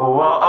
Whoa.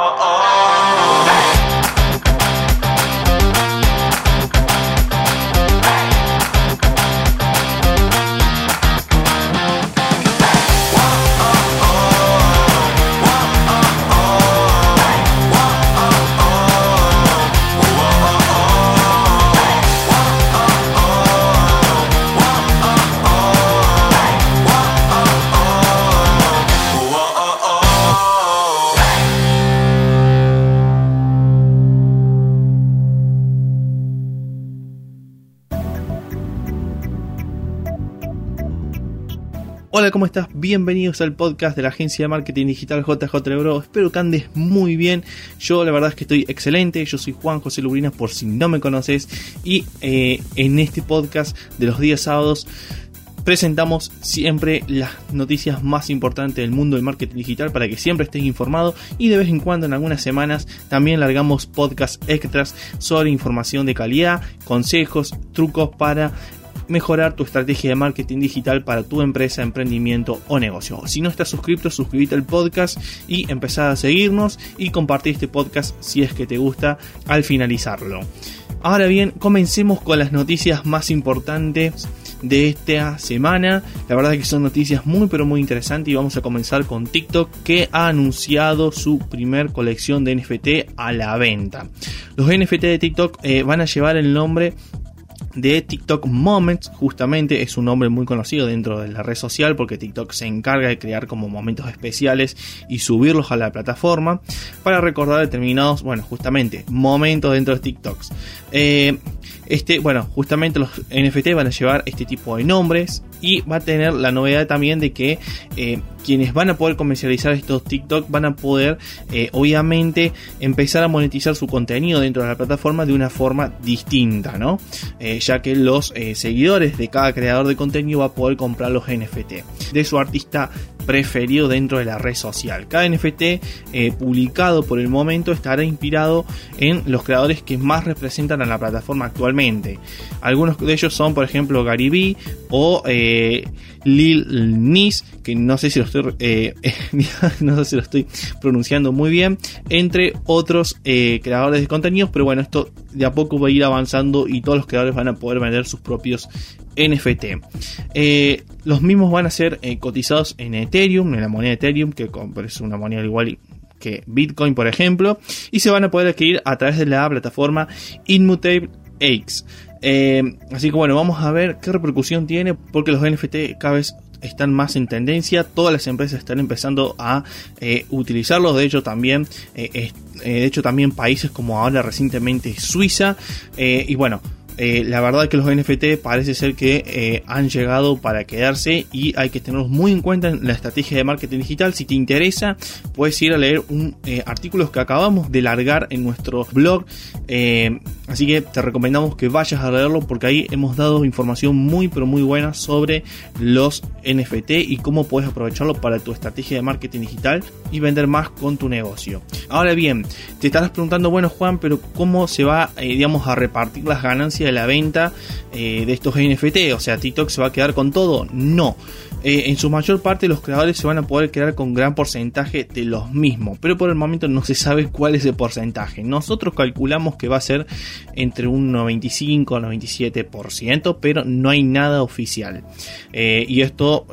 Hola, ¿cómo estás? Bienvenidos al podcast de la agencia de marketing digital JJ Bro. Espero que andes muy bien. Yo la verdad es que estoy excelente. Yo soy Juan José Lubrinas por si no me conoces. Y eh, en este podcast de los días sábados presentamos siempre las noticias más importantes del mundo del marketing digital para que siempre estés informado y de vez en cuando en algunas semanas también largamos podcast extras sobre información de calidad, consejos, trucos para mejorar tu estrategia de marketing digital para tu empresa, emprendimiento o negocio. Si no estás suscrito, suscríbete al podcast y empezá a seguirnos y compartir este podcast si es que te gusta al finalizarlo. Ahora bien, comencemos con las noticias más importantes de esta semana. La verdad es que son noticias muy pero muy interesantes y vamos a comenzar con TikTok que ha anunciado su primer colección de NFT a la venta. Los NFT de TikTok eh, van a llevar el nombre de TikTok Moments, justamente es un nombre muy conocido dentro de la red social porque TikTok se encarga de crear como momentos especiales y subirlos a la plataforma para recordar determinados, bueno, justamente momentos dentro de TikToks. Eh, este, bueno, justamente los NFT van a llevar este tipo de nombres y va a tener la novedad también de que eh, quienes van a poder comercializar estos TikTok van a poder eh, obviamente empezar a monetizar su contenido dentro de la plataforma de una forma distinta, ¿no? Eh, ya que los seguidores de cada creador de contenido va a poder comprar los NFT de su artista preferido dentro de la red social. Cada NFT publicado por el momento estará inspirado en los creadores que más representan a la plataforma actualmente. Algunos de ellos son, por ejemplo, Gary Vee o Lil Nis, que no sé si lo estoy, eh, no sé si lo estoy pronunciando muy bien, entre otros eh, creadores de contenidos, pero bueno, esto de a poco va a ir avanzando y todos los creadores van a poder vender sus propios NFT. Eh, los mismos van a ser cotizados en Ethereum, en la moneda Ethereum, que es una moneda igual que Bitcoin, por ejemplo, y se van a poder adquirir a través de la plataforma Immutable X. Eh, así que bueno, vamos a ver qué repercusión tiene porque los NFT cada vez están más en tendencia, todas las empresas están empezando a eh, utilizarlos, de hecho también, eh, de hecho también países como ahora recientemente Suiza, y bueno, eh, la verdad que los NFT parece ser que eh, han llegado para quedarse y hay que tenerlos muy en cuenta en la estrategia de marketing digital. Si te interesa, puedes ir a leer un eh, artículo que acabamos de largar en nuestro blog. así que te recomendamos que vayas a leerlo porque ahí hemos dado información muy pero muy buena sobre los NFT y cómo puedes aprovecharlo para tu estrategia de marketing digital y vender más con tu negocio. Ahora bien, te estarás preguntando, bueno Juan, pero ¿cómo se va, digamos, a repartir las ganancias? De la venta eh, de estos NFT. O sea, TikTok se va a quedar con todo. No. Eh, en su mayor parte los creadores se van a poder quedar con gran porcentaje de los mismos. Pero por el momento no se sabe cuál es el porcentaje. Nosotros calculamos que va a ser entre un 95 o 97%. Pero no hay nada oficial. Eh, y esto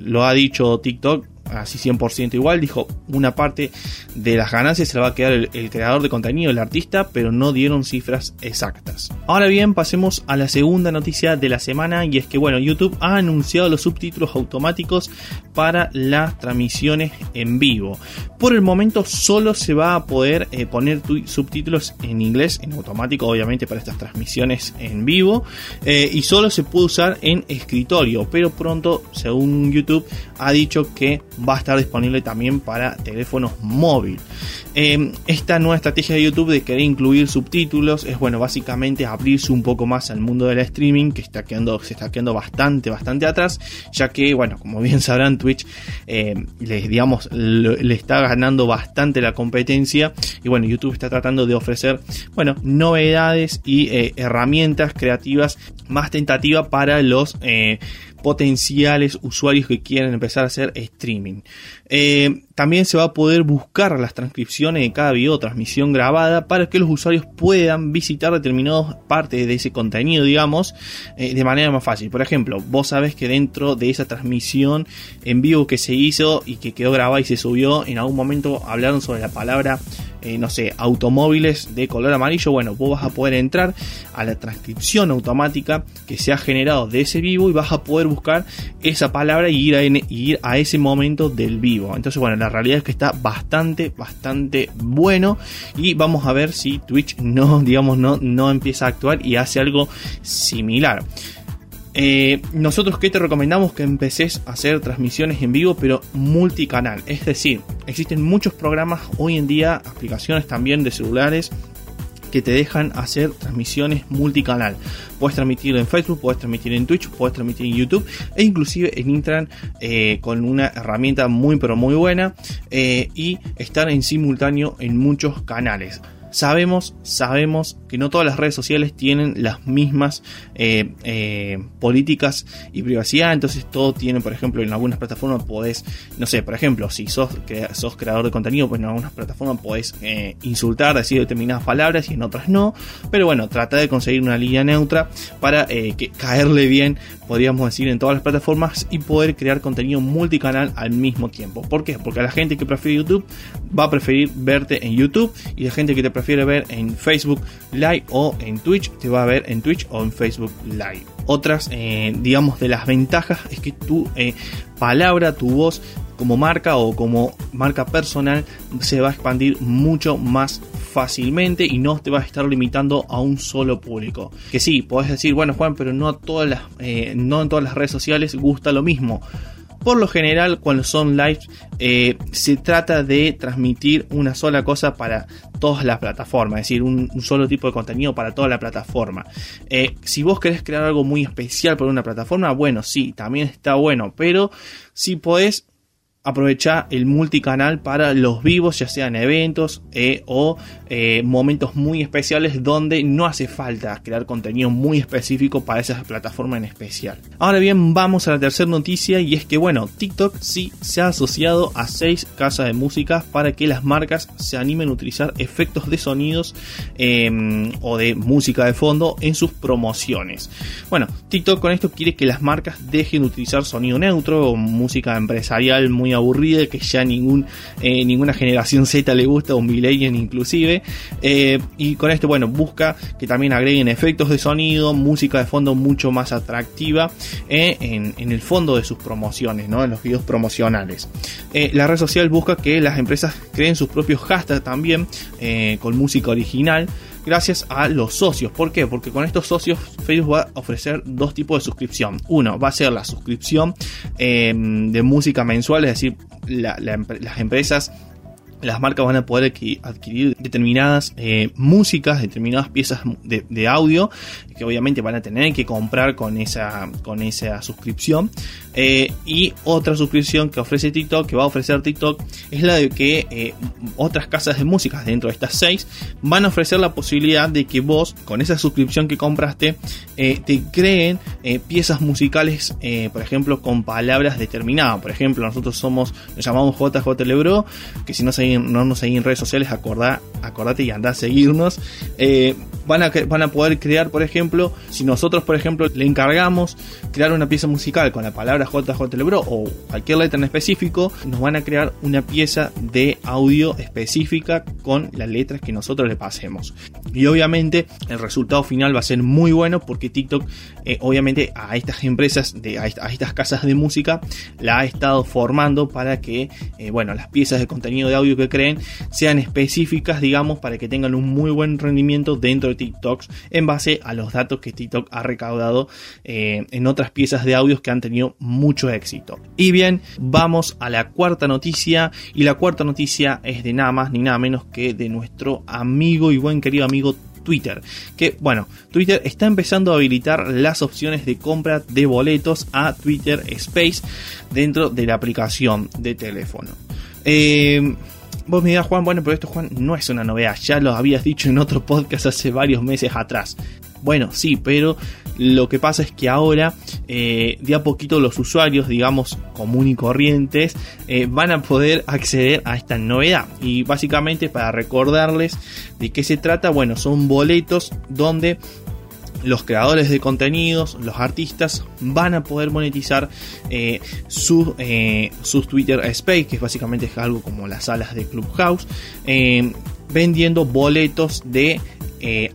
lo ha dicho TikTok así 100% igual, dijo una parte de las ganancias se la va a quedar el, creador de contenido, el artista, pero no dieron cifras exactas. Ahora bien, pasemos a la segunda noticia de la semana y es que bueno, YouTube ha anunciado los subtítulos automáticos para las transmisiones en vivo. Por el momento solo se va a poder eh, poner subtítulos en inglés, en automático obviamente para estas transmisiones en vivo, eh, y solo se puede usar en escritorio, pero pronto, según YouTube, ha dicho que va a estar disponible también para teléfonos móviles. Em, esta nueva estrategia de YouTube de querer incluir subtítulos es bueno, básicamente abrirse un poco más al mundo del streaming que está quedando, se está quedando bastante, bastante atrás, ya que, bueno, como bien sabrán, Twitch em, les, digamos, le está ganando bastante la competencia y bueno, YouTube está tratando de ofrecer, bueno, novedades y eh, herramientas creativas más tentativas para los eh, potenciales usuarios que quieren empezar a hacer streaming. Eh, también se va a poder buscar las transcripciones de cada video transmisión grabada para que los usuarios puedan visitar determinadas partes de ese contenido, digamos, eh, de manera más fácil. Por ejemplo, vos sabés que dentro de esa transmisión en vivo que se hizo y que quedó grabada y se subió, en algún momento hablaron sobre la palabra eh, no sé, automóviles de color amarillo, bueno, vos vas a poder entrar a la transcripción automática que se ha generado de ese vivo y vas a poder buscar esa palabra y ir a, ir a ese momento del vivo. Entonces, bueno, la realidad es que está bastante, bastante bueno y vamos a ver si Twitch no, digamos, no, no empieza a actuar y hace algo similar. Eh, nosotros que te recomendamos que empeces a hacer transmisiones en vivo, pero multicanal. Es decir, existen muchos programas hoy en día, aplicaciones también de celulares que te dejan hacer transmisiones multicanal. Puedes transmitir en Facebook, puedes transmitir en Twitch, puedes transmitir en YouTube e inclusive en Intran eh, con una herramienta muy pero muy buena eh, y estar en simultáneo en muchos canales. Sabemos, sabemos que no todas las redes sociales tienen las mismas eh, eh, políticas y privacidad, entonces todo tiene, por ejemplo, en algunas plataformas podés, no sé, por ejemplo, si sos, sos creador de contenido, pues en algunas plataformas podés eh, insultar, decir determinadas palabras y en otras no, pero bueno, trata de conseguir una línea neutra para que caerle bien, podríamos decir, en todas las plataformas y poder crear contenido multicanal al mismo tiempo. ¿Por qué? Porque a la gente que prefiere YouTube va a preferir verte en YouTube y la gente que te prefiere ver en Facebook Live o en Twitch, te va a ver en Twitch o en Facebook Live. Otras, eh, digamos, de las ventajas es que tu eh, palabra, tu voz como marca o como marca personal se va a expandir mucho más fácilmente y no te vas a estar limitando a un solo público. Que sí, puedes decir, bueno Juan, pero no, todas las, eh, no en todas las redes sociales gusta lo mismo. Por lo general, cuando son lives, eh, se trata de transmitir una sola cosa para todas las plataformas, es decir, un, solo tipo de contenido para toda la plataforma. Eh, si vos querés crear algo muy especial para una plataforma, bueno, sí, también está bueno, pero si podés aprovecha el multicanal para los vivos, ya sean eventos eh, o eh, momentos muy especiales donde no hace falta crear contenido muy específico para esa plataforma en especial. Ahora bien, vamos a la tercera noticia y es que bueno, TikTok sí se ha asociado a seis casas de música para que las marcas se animen a utilizar efectos de sonidos em, o de música de fondo en sus promociones. Bueno, TikTok con esto quiere que las marcas dejen de utilizar sonido neutro o música empresarial muy aburrida que ya ningún, eh, ninguna generación Z le gusta, o millennial inclusive. Eh, y con esto, bueno, busca que también agreguen efectos de sonido, música de fondo mucho más atractiva eh, en, el fondo de sus promociones, ¿no? en los videos promocionales. la red social busca que las empresas creen sus propios hashtags también con música original gracias a los socios. ¿Por qué? Porque con estos socios Facebook va a ofrecer dos tipos de suscripción. Uno va a ser la suscripción em, de música mensual, es decir, las empresas las marcas van a poder adquirir determinadas eh, músicas, determinadas piezas de, audio que obviamente van a tener que comprar con esa, con esa suscripción. Eh, y otra suscripción que ofrece TikTok, que va a ofrecer TikTok, es la de que eh, otras casas de música dentro de estas seis van a ofrecer la posibilidad de que vos, con esa suscripción que compraste, te creen piezas musicales, por ejemplo, con palabras determinadas. Por ejemplo, nosotros somos, nos llamamos JJ Lebro, que si no, no nos seguís en redes sociales, acordá, acordate y andá a seguirnos. Van, a, van a poder crear, por ejemplo, si nosotros, por ejemplo, le encargamos crear una pieza musical con la palabra JJ Lebro o cualquier letra en específico, nos van a crear una pieza de audio específica con las letras que nosotros le pasemos. Y obviamente el resultado final va a ser muy bueno porque TikTok, eh, obviamente a estas empresas, de, a, estas casas de música, la ha estado formando para que, eh, bueno, las piezas de contenido de audio que creen sean específicas, digamos, para que tengan un muy buen rendimiento dentro de TikToks en base a los datos que TikTok ha recaudado eh, en otras piezas de audios que han tenido mucho éxito. Y bien, vamos a la cuarta noticia. Y la cuarta noticia es de nada más ni nada menos que de nuestro amigo y buen querido amigo Twitter. Que bueno, Twitter está empezando a habilitar las opciones de compra de boletos a Twitter Space dentro de la aplicación de teléfono. Eh, vos me dirás, Juan, bueno, pero esto, Juan, no es una novedad. Ya lo habías dicho en otro podcast hace varios meses atrás. Bueno, sí, pero Lo que pasa es que ahora, eh, de a poquito, los usuarios, digamos, común y corrientes, eh, van a poder acceder a esta novedad. Y básicamente, para recordarles de qué se trata, bueno, son boletos donde los creadores de contenidos, los artistas, van a poder monetizar eh, eh, sus Twitter Space, que básicamente es algo como las salas de Clubhouse, eh, vendiendo boletos de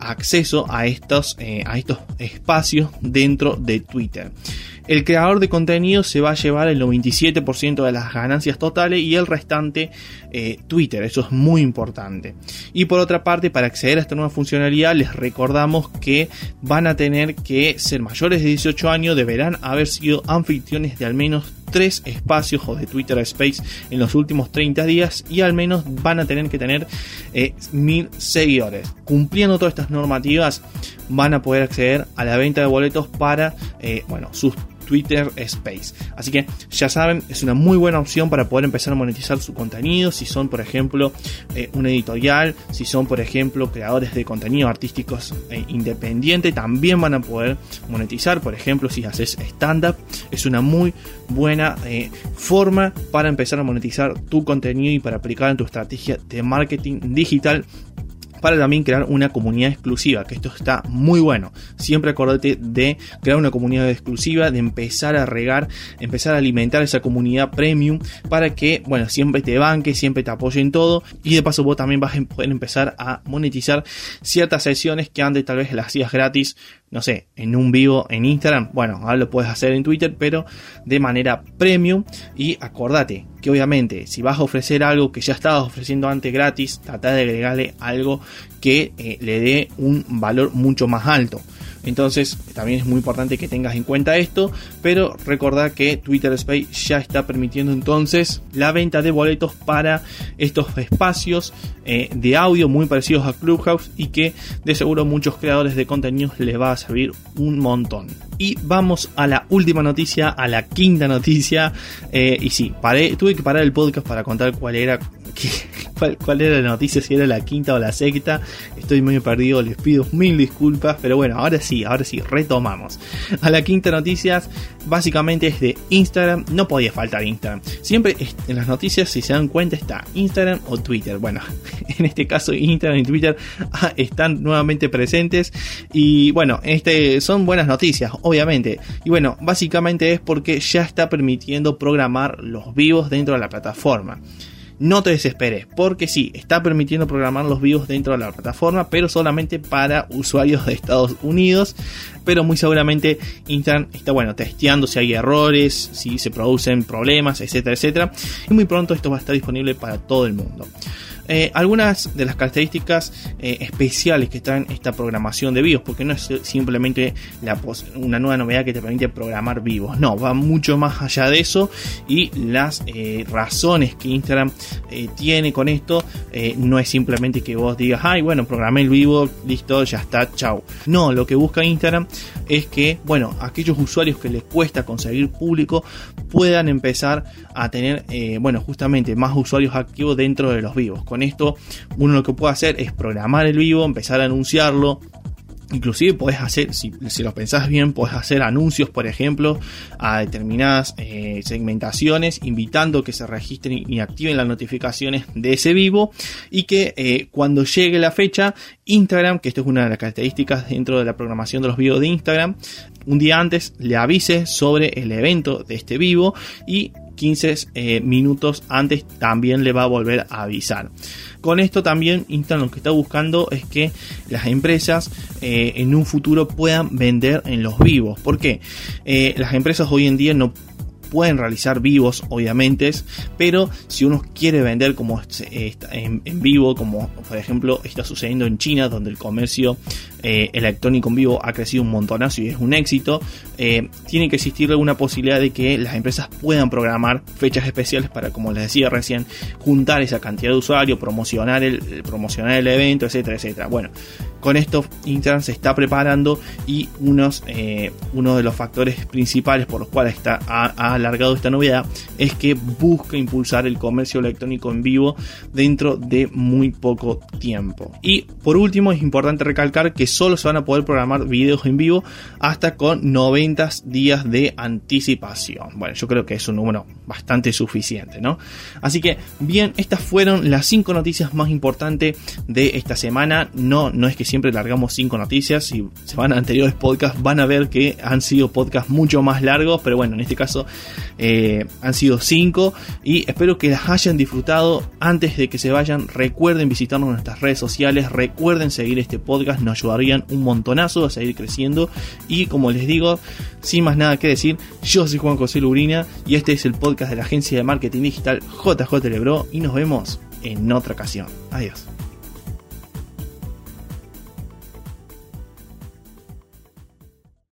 acceso a estos, a estos espacios dentro de Twitter. El creador de contenido se va a llevar el 97% de las ganancias totales y el restante eh, Twitter. Eso es muy importante. Y por otra parte, para acceder a esta nueva funcionalidad, les recordamos que van a tener que ser mayores de 18 años, deberán haber sido anfitriones de al menos tres espacios o de Twitter Space en los últimos 30 días y al menos van a tener que tener eh, mil seguidores. Cumpliendo todas estas normativas van a poder acceder a la venta de boletos para eh, bueno, sus Twitter Space. Así que ya saben, es una muy buena opción para poder empezar a monetizar su contenido. Si son, por ejemplo, eh, un editorial, si son, por ejemplo, creadores de contenido artísticos e independiente, también van a poder monetizar. Por ejemplo, si haces stand-up, es una muy buena eh, forma para empezar a monetizar tu contenido y para aplicar en tu estrategia de marketing digital para también crear una comunidad exclusiva, que esto está muy bueno. Siempre acordate de crear una comunidad exclusiva, de empezar a regar, empezar a alimentar esa comunidad premium para que, bueno, siempre te banque, siempre te apoye en todo y de paso vos también vas a poder empezar a monetizar ciertas sesiones que antes tal vez las hacías gratis no sé, en un vivo en Instagram, bueno, ahora lo puedes hacer en Twitter, pero de manera premium. Y acordate que obviamente si vas a ofrecer algo que ya estabas ofreciendo antes gratis, trata de agregarle algo que eh, le dé un valor mucho más alto. Entonces también es muy importante que tengas en cuenta esto, pero recordad que Twitter Space ya está permitiendo entonces la venta de boletos para estos espacios eh, de audio muy parecidos a Clubhouse y que de seguro muchos creadores de contenidos les va a servir un montón. Y vamos a la última noticia, a la quinta noticia. Eh, y sí, paré, tuve que parar el podcast para contar cuál era cuál, era la noticia, si era la quinta o la sexta. Estoy muy perdido, les pido mil disculpas, pero bueno, ahora sí, ahora sí, retomamos. A la quinta noticia, básicamente es de Instagram, no podía faltar Instagram. Siempre en las noticias, si se dan cuenta, está Instagram o Twitter. Bueno, en este caso Instagram y Twitter ah, están nuevamente presentes y bueno, este son buenas noticias, obviamente. Y bueno, básicamente es porque ya está permitiendo programar los vivos dentro de la plataforma no te desesperes, porque sí, está permitiendo programar los vivos dentro de la plataforma, pero solamente para usuarios de Estados Unidos. Pero muy seguramente Instagram está bueno testeando si hay errores, si se producen problemas, etcétera, etcétera. Y muy pronto esto va a estar disponible para todo el mundo. Eh, algunas de las características eh, especiales que traen esta programación de vivos, porque no es simplemente una nueva novedad que te permite programar vivos, no, va mucho más allá de eso y las eh, razones que Instagram tiene con esto no es simplemente que vos digas, ay, bueno, programé el vivo, listo, ya está, chau. No, lo que busca Instagram es que, bueno, aquellos usuarios que les cuesta conseguir público puedan empezar a tener, bueno, justamente más usuarios activos dentro de los vivos esto uno lo que puede hacer es programar el vivo, empezar a anunciarlo, Inclusive podés hacer, si, lo pensás bien, podés hacer anuncios, por ejemplo, a determinadas eh, segmentaciones, invitando que se registren y activen las notificaciones de ese vivo y que eh, cuando llegue la fecha, Instagram, que esto es una de las características dentro de la programación de los vivos de Instagram, un día antes le avise sobre el evento de este vivo y 15 eh, minutos antes también le va a volver a avisar. Con esto también Instagram lo que está buscando es que las empresas eh, en un futuro puedan vender en los vivos. ¿Por qué? Eh, las empresas hoy en día no pueden realizar vivos, obviamente, pero si uno quiere vender como en, vivo, como por ejemplo está sucediendo en China, donde el comercio eh, electrónico en vivo ha crecido un montonazo y es un éxito, eh, tiene que existir alguna posibilidad de que las empresas puedan programar fechas especiales para, como les decía recién, juntar esa cantidad de usuarios, promocionar el, promocionar el evento, etcétera, etcétera. Bueno, con esto Instagram se está preparando y unos, eh, uno de los factores principales por los cuales está, ha, alargado esta novedad es que busca impulsar el comercio electrónico en vivo dentro de muy poco tiempo. Y por último es importante recalcar que solo se van a poder programar videos en vivo hasta con 90 días de anticipación. Bueno, yo creo que es un número bastante suficiente, ¿no? Así que bien, estas fueron las 5 noticias más importantes de esta semana. No, no es que siempre largamos 5 noticias, si se van a anteriores podcasts van a ver que han sido podcasts mucho más largos, pero bueno, en este caso eh, han sido 5 y espero que las hayan disfrutado. Antes de que se vayan, recuerden visitarnos en nuestras redes sociales, recuerden seguir este podcast, nos ayudarían un montonazo a seguir creciendo y como les digo, sin más nada que decir, yo soy Juan José Lubrina y este es el podcast de la agencia de marketing digital JJ Lebro y nos vemos en otra ocasión. Adiós.